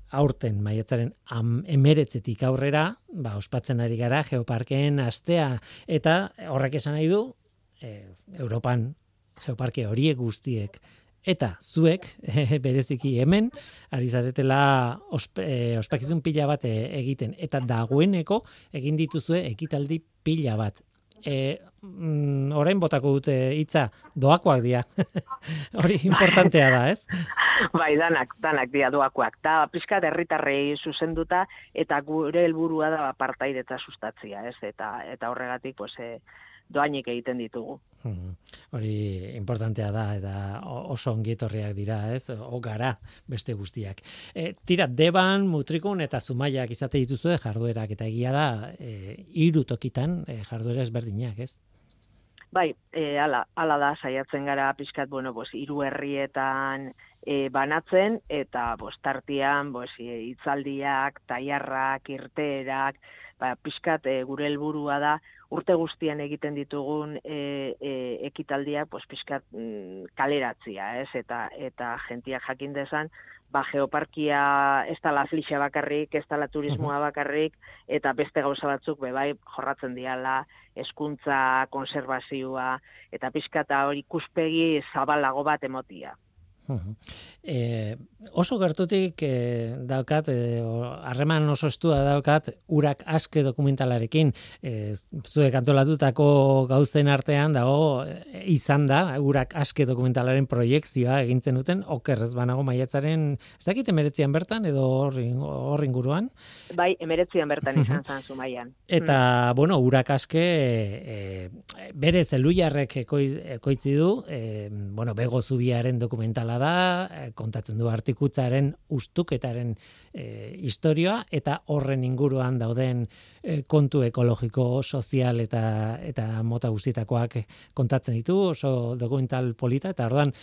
Speaker 2: aurten maiatzaren am, emeretzetik aurrera, ba, ospatzen ari gara geoparkeen astea, eta horrek esan nahi du, e, Europan geoparke horiek guztiek, eta zuek, bereziki hemen, ari zaretela ospe, e, ospakizun pila bat e, egiten, eta dagoeneko egin dituzue ekitaldi pila bat. E, mm, orain botako dute hitza doakoak dira. Hori importantea da, ez?
Speaker 5: bai, danak, danak dia doakoak. Da, pixka herritarrei zuzenduta, eta gure helburua da partaidetza sustatzia, ez? Eta, eta horregatik, pues, e, doainik egiten ditugu.
Speaker 2: Mhm. Hori importantea da eta oso ongietorriak dira, ez? O gara beste guztiak. E, tira, deban, mutrikun eta zumaiak izate dituzue jarduerak eta egia da e, hiru tokitan e, jarduera ezberdinak, ez?
Speaker 5: Bai, e, ala, ala da, saiatzen gara pixkat, bueno, pues, hiru herrietan e, banatzen, eta pues, tartian pues, e, hitzaldiak, taiarrak, irteerak, ba, pixkat e, gure helburua da, urte guztian egiten ditugun e, e, ekitaldiak, pues, pixkat mm, kaleratzia, ez? Eta, eta jentiak jakin dezan, ba, geoparkia ez dala flixa bakarrik, ez dala turismoa bakarrik, eta beste gauza batzuk, be, bai, jorratzen diala, eskuntza, konservazioa, eta pixkata hori ikuspegi zabalago bat emotia.
Speaker 2: E, oso gertutik e, daukat, e, harreman oso estua daukat, urak aske dokumentalarekin, e, zuek antolatutako gauzen artean dago izan da, urak aske dokumentalaren proiektzioa egintzen duten, okerrez banago maiatzaren, ez dakit emeretzian bertan, edo hor inguruan?
Speaker 5: Bai, emeretzian bertan izan zan zumaian.
Speaker 2: Eta, mm. bueno, urak aske, e, bere zeluiarrek ekoitzi du, e, bueno, bego zubiaren dokumentala da, eh, kontatzen du artikutzaren ustuketaren e, historia eta horren inguruan dauden e, kontu ekologiko, sozial eta eta mota guztietakoak kontatzen ditu, oso dokumental polita eta orduan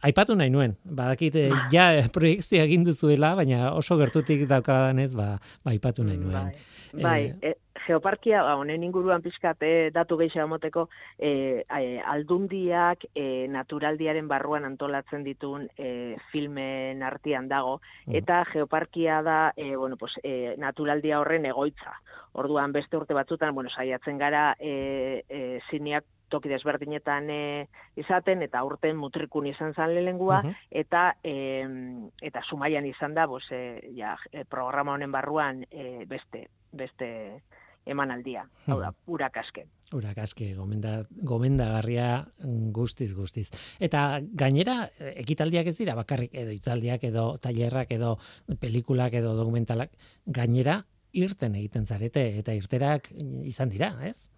Speaker 2: Aipatu nahi nuen, badakit ja proiektzia egin duzuela, baina oso gertutik daukadanez, ba, ba aipatu nahi nuen.
Speaker 5: Bai, bai e, geoparkia, ba, honen inguruan pizkat eh, datu gehiago moteko, eh, aldundiak eh, naturaldiaren barruan antolatzen ditun eh, filmen artean dago, mm. eta geoparkia da, eh, bueno, pues, eh, naturaldia horren egoitza. Orduan beste urte batzutan, bueno, saiatzen gara eh, eh, zineak toki desberdinetan e, izaten eta urten mutrikun izan zan lelengua eta e, eta sumaian izan da bos, e, ja, programa honen barruan e, beste beste emanaldia, hau da, urakaske.
Speaker 2: Urakaske, gomenda, gomendagarria guztiz, guztiz. Eta gainera, ekitaldiak ez dira, bakarrik edo itzaldiak, edo tailerrak, edo pelikulak, edo dokumentalak, gainera, irten egiten zarete, eta irterak izan dira, ez?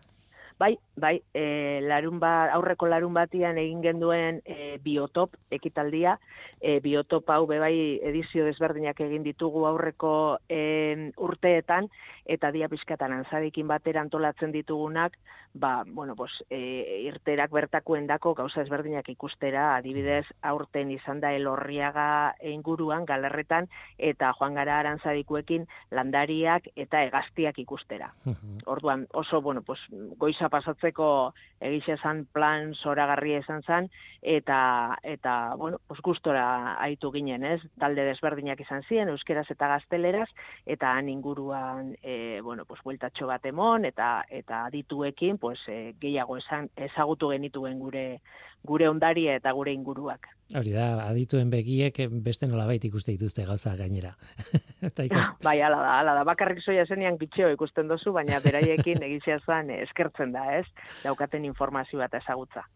Speaker 5: Bai, bai, e, larun ba, aurreko larun batian egin genduen e, biotop ekitaldia, e, biotop hau bebai edizio desberdinak egin ditugu aurreko e, urteetan, eta dia pizkatan anzarekin batera antolatzen ditugunak, ba, bueno, pues, e, irterak bertakuen dako gauza ezberdinak ikustera, adibidez, aurten izan da elorriaga inguruan, galerretan, eta joan gara arantzadikuekin landariak eta egaztiak ikustera. Orduan, oso, bueno, pues, goiza pasatzeko egixe zan plan zoragarria izan zan, eta, eta bueno, pues gustora aitu ginen, ez? Talde desberdinak izan ziren, euskeraz eta gazteleraz, eta han inguruan, e, bueno, pues, bueltatxo bat emon, eta, eta dituekin, pues, e, gehiago esan, ezagutu genituen gure, gure ondaria eta gure inguruak.
Speaker 2: Hori da, adituen begiek beste nolabait ikuste dituzte gauza gainera.
Speaker 5: eta ikost... bai, ala da, ala da. Bakarrik soia zenean kitxeo ikusten dozu, baina beraiekin egizia zen eskertzen da, ez? Daukaten informazio bat ezagutza.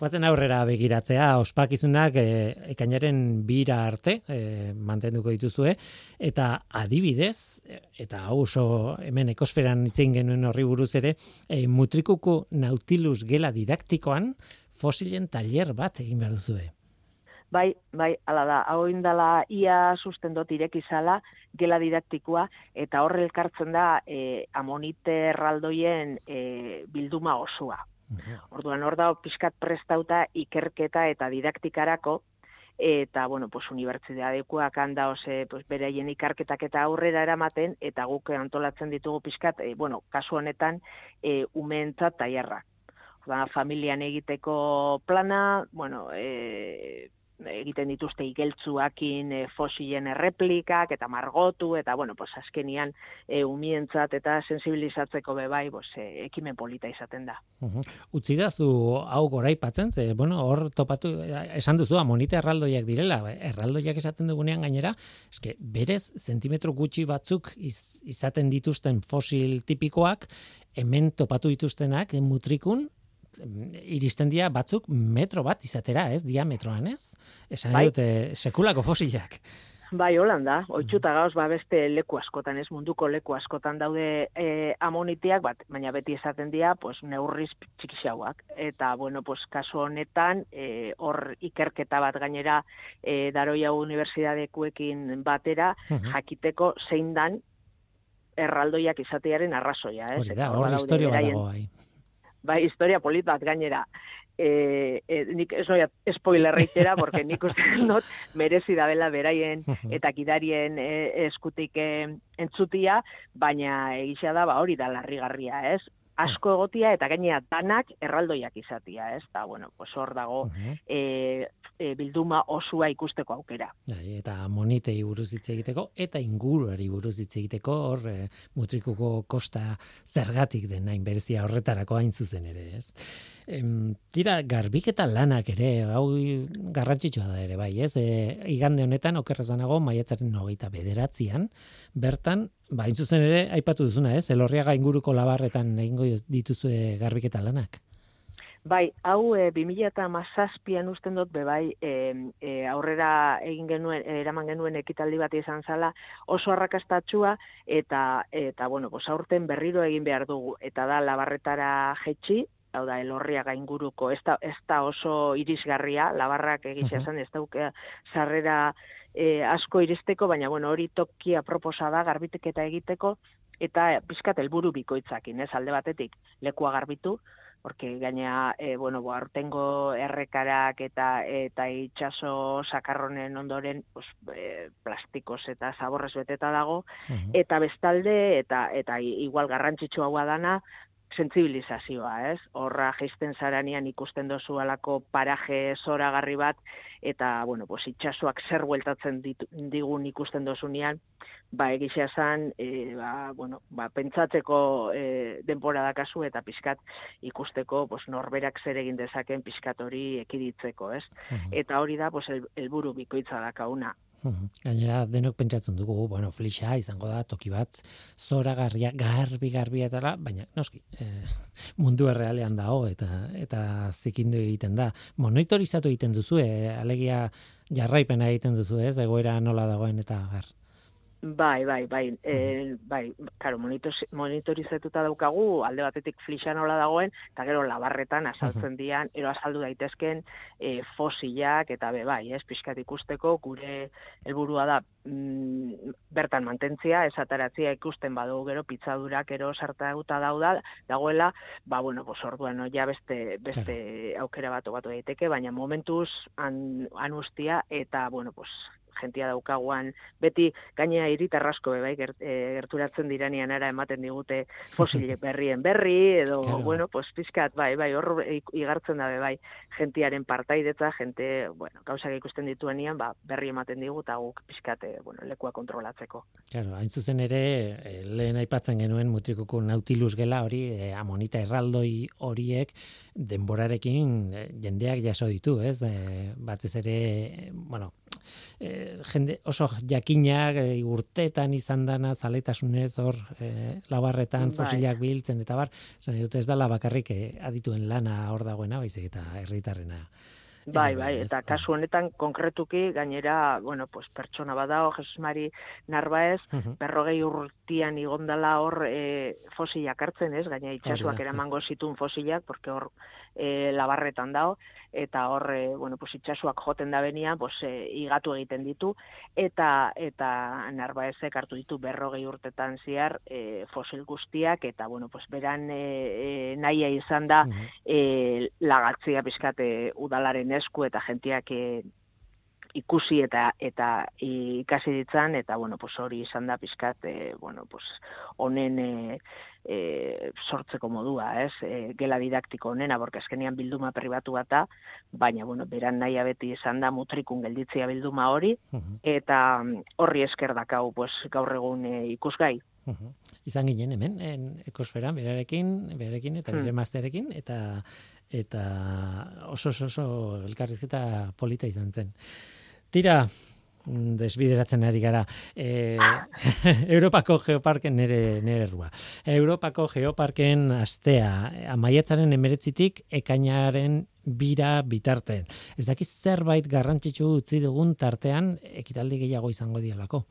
Speaker 2: Guazen aurrera begiratzea, ospakizunak e, ekainaren bira arte e, mantenduko dituzue, eta adibidez, eta hau oso hemen ekosferan itzen genuen horri buruz ere, e, mutrikuko nautilus gela didaktikoan, fosilen taller bat egin behar duzue.
Speaker 5: Bai, bai, ala da, hau indala ia susten dut irekizala, gela didaktikoa, eta horre elkartzen da e, amonite erraldoien e, bilduma osua. Orduan hor da, pixkat prestauta ikerketa eta didaktikarako, eta, bueno, pues, unibertsitatekoak handa, ose, pues, bereien ikarketak eta aurrera eramaten, eta guk antolatzen ditugu pixkat, e, bueno, kasu honetan, e, umentzat taiarrak. Ba, familian egiteko plana, bueno, e, egiten dituzte igeltzuakin e, fosilen erreplikak eta margotu eta bueno, pues azkenian e, umientzat eta sensibilizatzeko bebai pues, e, ekimen polita izaten da.
Speaker 2: Uhum. Utsi da zu hau goraipatzen, ze bueno, hor topatu esan duzu amonite erraldoiak direla, erraldoiak esaten dugunean gainera, eske berez zentimetro gutxi batzuk izaten dituzten fosil tipikoak hemen topatu dituztenak mutrikun iristen dira batzuk metro bat izatera, ez, diametroan, ez? Esan bai. dute sekulako fosilak.
Speaker 5: Bai, holanda, oitxuta gauz, ba, beste leku askotan, ez munduko leku askotan daude e, amonitiak, bat, baina beti esaten dira, pues, neurriz txikixauak. Eta, bueno, pues, kasu honetan, e, hor ikerketa bat gainera, e, daroia universidadekuekin batera, jakiteko zein dan, erraldoiak izatearen arrazoia, ez?
Speaker 2: Hori da, hor historia dago, bai
Speaker 5: bai, historia polit bat gainera. E, e, nik ez noia spoilerreitera, porque nik uste not merezi da bela beraien eta kidarien e, eskutik e, entzutia, baina egisa da, ba, hori da larrigarria, ez? Asko egotia eta gainea danak erraldoiak izatia, ez? Da, bueno, pues hor dago, e, e, bilduma osua ikusteko aukera.
Speaker 2: Bai, eta monitei buruz hitz egiteko eta inguruari buruz hitz egiteko hor e, mutrikuko kosta zergatik den hain berezia horretarako hain zuzen ere, ez? Em, tira, garbiketa lanak ere, hau garrantzitsua da ere, bai, ez? E, igande honetan, okerrez banago, maiatzaren hogeita bederatzean, bertan, ba, hain zuzen ere, aipatu duzuna, ez? Elorriaga inguruko labarretan egingo dituzue garbiketa lanak.
Speaker 5: Bai, hau e, 2017an usten dut bebai e, e, aurrera egin genuen eraman genuen ekitaldi bat izan zala oso arrakastatsua eta eta bueno, pues aurten berriro egin behar dugu eta da labarretara jetxi hau da elorria gainguruko. Ez da, ez da oso irisgarria labarrak egitza zen ez dauke sarrera e, asko iristeko baina bueno hori tokia proposa da garbiteketa egiteko eta pizkat helburu bikoitzakin ez? Alde batetik lekua garbitu porque gaina e, bueno, bo, artengo errekarak eta eta itxaso sakarronen ondoren pues, e, plastikos eta zaborrez beteta dago, eta bestalde, eta eta igual garrantzitsua hau dana, sentsibilizazioa, ez? Horra jaisten zaranean ikusten dozu alako paraje zoragarri bat, eta, bueno, pues, itxasoak zer bueltatzen digun ikusten dozunean, ba, egisa zan, e, ba, bueno, ba, pentsatzeko e, denpora dakazu eta pixkat ikusteko pues, norberak zer egin dezaken pixkat hori ekiditzeko, ez? Eta hori da, pues, helburu el, bikoitza dakauna.
Speaker 2: Gainera, denok pentsatzen dugu, bueno, flixa izango da, toki bat, zora garria, garbi, garbi eta baina, noski, e, mundu errealean dago, eta eta zikindu egiten da. Monitorizatu egiten duzu, e, alegia jarraipena egiten duzu, ez, egoera nola dagoen eta gar.
Speaker 5: Bai, bai, bai, e, bai, claro, monitorizatuta daukagu, alde batetik flixan hola dagoen, eta gero labarretan asaltzen dian, ero asaldu daitezken e, fosilak, eta be, bai, ez, pixkat ikusteko, gure helburua da mm, bertan mantentzia, esataratzia ikusten badu gero pizzadurak ero sartaguta dauda, dagoela, ba, bueno, pues orduan, no, ja beste, beste aukera bat batu daiteke, baina momentuz an, anustia, eta, bueno, pues, jentia daukaguan, beti gainea iritarrasko bai gert, e, gerturatzen diranean ara ematen digute fosile berrien berri edo bueno, pues pizkat bai, bai, hor igartzen da bai gentiaren partaidetza, gente, bueno, gauzak ikusten dituenean, ba, berri ematen digu ta guk pizkate, bueno, lekua kontrolatzeko.
Speaker 2: Claro, hain zuzen ere eh, lehen aipatzen genuen mutrikuko Nautilus gela hori amonita erraldoi horiek denborarekin jendeak jaso ditu, ez? Batez ere, bueno, e, jende oso jakinak e, urtetan izan dana zaletasunez hor e, labarretan bai. biltzen eta bar, zan dut ez da bakarrik e, adituen lana hor dagoena, baizik eta herritarrena.
Speaker 5: Bai, bai, eta kasu honetan konkretuki gainera, bueno, pues pertsona badao Jesus Mari Narbaez, berrogei urtian igondala hor e, fosilak hartzen, ez? Gaina itxasuak eramango zitun fosilak, porque hor e, labarretan dao, eta hor, e, bueno, pues itxasuak joten da benia, pues, e, igatu egiten ditu, eta eta narbaezek hartu ditu berrogei urtetan ziar e, fosil guztiak, eta, bueno, pues, beran e, e, nahia izan da e, lagatzia bizkate udalaren esku eta jentiak e, ikusi eta eta ikasi ditzan eta bueno pues hori izan da pizkat e, bueno pues honen e, e, sortzeko modua, ez? E, gela didaktiko honena, porque azkenian bilduma pribatu bata, baina, bueno, beran nahi beti izan da mutrikun gelditzia bilduma hori, eta mm, horri esker dakau, pues, gaur egun e, ikusgai.
Speaker 2: Izan ginen hemen, en ekosfera, berarekin, berarekin eta bere hmm. eta eta oso oso, oso elkarrizketa polita izan zen. Tira, desbideratzen ari gara. E, Europako geoparken nere, nere errua. Europako geoparken astea, amaietzaren emeretzitik ekainaren bira bitarten. Ez dakiz zerbait garrantzitsu utzi dugun tartean ekitaldi gehiago izango dialako.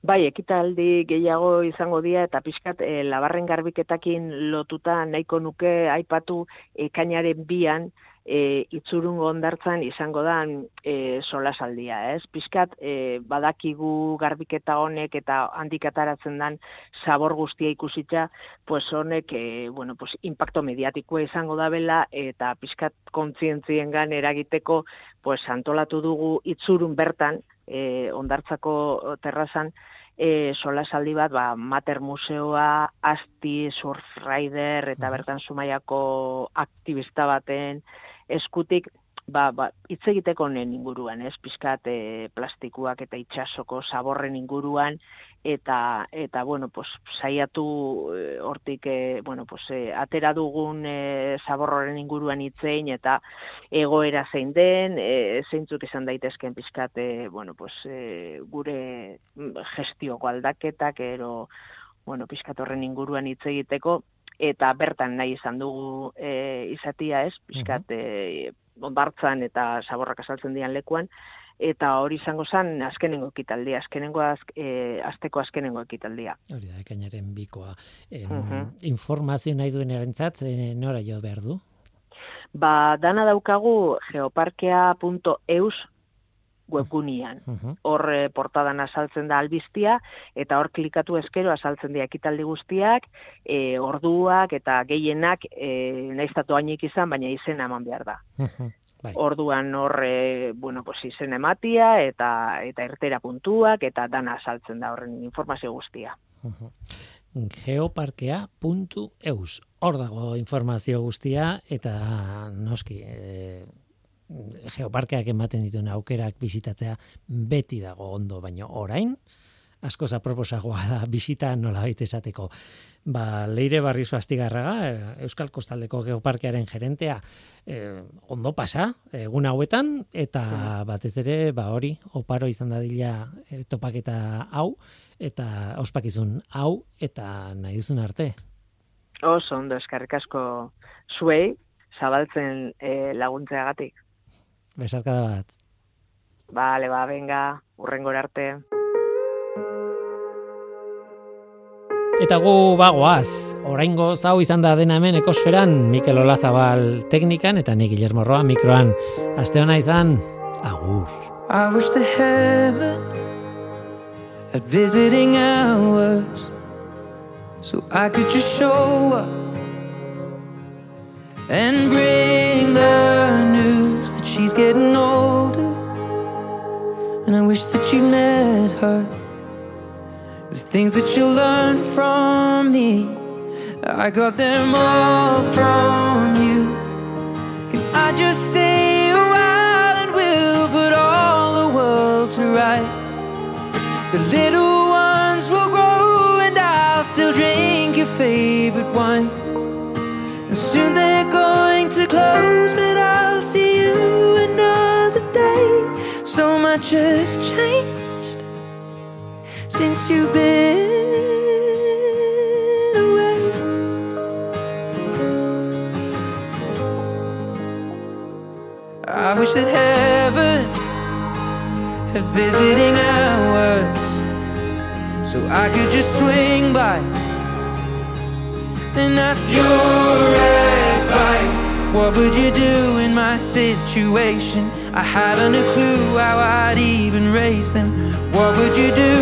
Speaker 5: Bai, ekitaldi gehiago izango dira eta pixkat e, labarren garbiketakin lotuta nahiko nuke aipatu ekainaren bian, e, itzurungo ondartzan izango da e, solasaldia, ez? Piskat e, badakigu garbiketa honek eta handik ataratzen dan sabor guztia ikusitza, pues honek e, bueno, pues impacto mediatikoa izango da bela eta piskat kontzientziengan eragiteko pues antolatu dugu itzurun bertan e, ondartzako terrazan e, solasaldi bat, ba, Mater Museoa, Asti, Surf Rider, eta bertan sumaiako aktivista baten eskutik ba, ba, hitz egiteko honen inguruan, ez, pizkat e, plastikuak eta itxasoko zaborren inguruan, eta, eta bueno, pues, saiatu e, hortik, e, bueno, pues, e, atera dugun e, zaborroren inguruan hitzein, eta egoera zein den, e, zeintzuk izan daitezken pizkat, e, bueno, pues, e, gure gestioko aldaketak, ero, bueno, pizkat horren inguruan hitz egiteko, eta bertan nahi izan dugu e, izatia ez, pizkat, e, ondartzan eta saborrak asaltzen dian lekuan, eta hori izango zen azkenengo ekitaldia, azkenengo az, e, azteko azkenengo ekitaldia.
Speaker 2: Hori da, ekainaren bikoa. Informazio nahi duen erantzat, e, nora jo behar du?
Speaker 5: Ba, dana daukagu geoparkea.eus webgunian. Hor e, portadan azaltzen da albistia, eta hor klikatu eskero azaltzen dira ekitaldi guztiak, e, orduak eta gehienak e, naiztatu hainik izan, baina izena eman behar da. Bai. Orduan hor e, bueno, pues izen ematia eta eta irtera puntuak eta dana azaltzen da horren informazio guztia.
Speaker 2: geoparkea.eus Hor dago informazio guztia eta noski e, geoparkeak ematen dituen aukerak bizitatzea beti dago ondo, baino orain asko zaproposagoa da bizita nola baita esateko. Ba, leire barrizo astigarraga, eh, Euskal Kostaldeko Geoparkearen gerentea, eh, ondo pasa, egun hauetan, eta batez ere, ba hori, oparo izan dadila e, topaketa hau, eta ospakizun hau, eta nahi duzun arte.
Speaker 5: Oso, ondo, eskarrik asko zuei, zabaltzen e, laguntzeagatik.
Speaker 2: Besarkada bat.
Speaker 5: Bale, ba, venga, urrengor arte.
Speaker 2: Eta gu bagoaz, oraingo zau izan da dena hemen ekosferan, Mikel Olazabal teknikan eta ni Guillermo Roa mikroan. Aste hona izan, agur.
Speaker 6: I wish the heaven had visiting hours so I could just show up and bring the she's getting older. And I wish that you met her. The things that you learned from me, I got them all from you. Can I just stay a while and we'll put all the world to rights? Much has changed since you've been away. I wish that heaven had visiting hours so I could just swing by and ask your advice. What would you do in my situation? I haven't a clue how I'd even raise them. What would you do?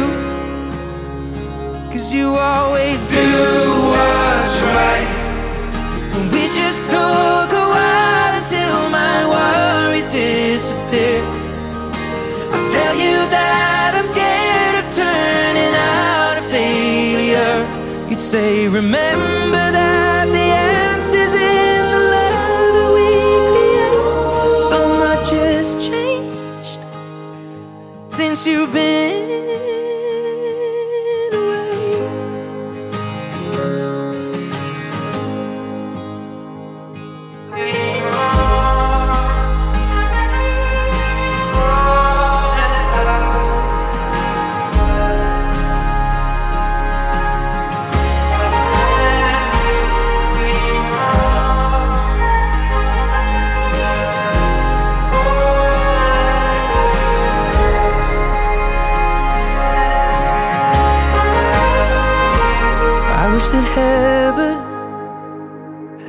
Speaker 6: Cause you always do what's right. And we just took a while until my worries disappear. I'll tell you that I'm scared of turning out a failure. You'd say, remember since you've been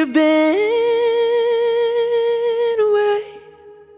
Speaker 6: you been?